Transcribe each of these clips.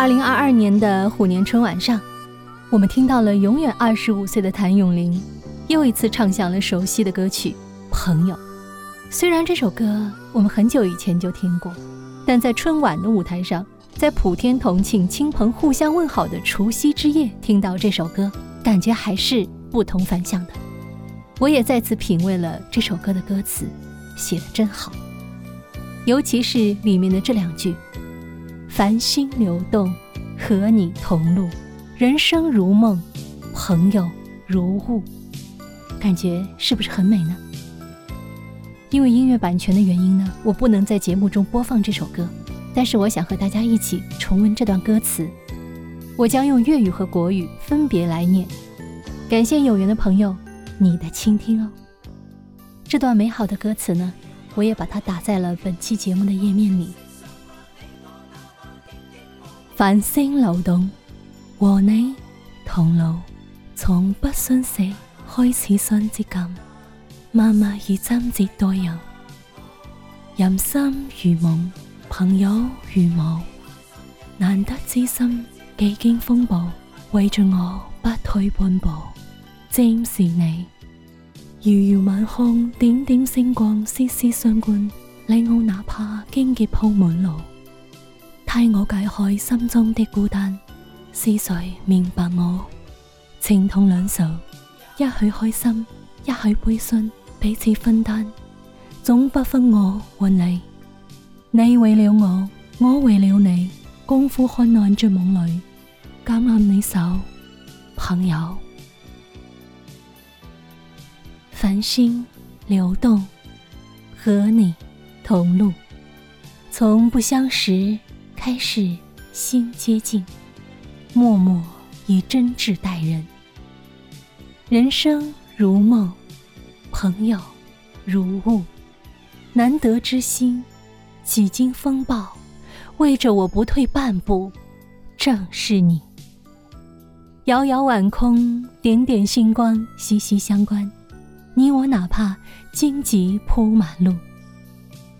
二零二二年的虎年春晚上，我们听到了永远二十五岁的谭咏麟，又一次唱响了熟悉的歌曲《朋友》。虽然这首歌我们很久以前就听过，但在春晚的舞台上，在普天同庆、亲朋互相问好的除夕之夜，听到这首歌，感觉还是不同凡响的。我也再次品味了这首歌的歌词，写的真好，尤其是里面的这两句。繁星流动，和你同路，人生如梦，朋友如雾，感觉是不是很美呢？因为音乐版权的原因呢，我不能在节目中播放这首歌，但是我想和大家一起重温这段歌词，我将用粤语和国语分别来念。感谢有缘的朋友，你的倾听哦。这段美好的歌词呢，我也把它打在了本期节目的页面里。繁星流动，和你同路，从不相识开始相知感，默默以真挚待人。人心如梦，朋友如雾，难得知心，几经风暴，为着我不退半步。正是你，遥遥晚空，点点星光，丝丝相关，令我哪怕荆棘铺满路。替我解开心中的孤单，是谁明白我？情同两愁，一许开心，一许悲伤，彼此分担，总不分我和你。你为了我，我为了你，功夫看难着梦里，感恩你手，朋友。繁星流动，和你同路，从不相识。开始，心接近，默默以真挚待人。人生如梦，朋友如雾，难得知心，几经风暴，为着我不退半步，正是你。遥遥晚空，点点星光，息息相关。你我哪怕荆棘铺满路，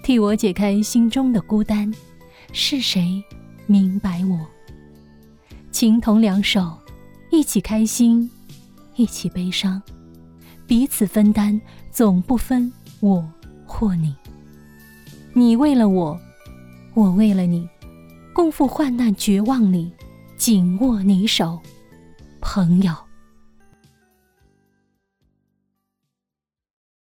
替我解开心中的孤单。是谁明白我？情同两手，一起开心，一起悲伤，彼此分担，总不分我或你。你为了我，我为了你，共赴患难绝望里，紧握你手，朋友。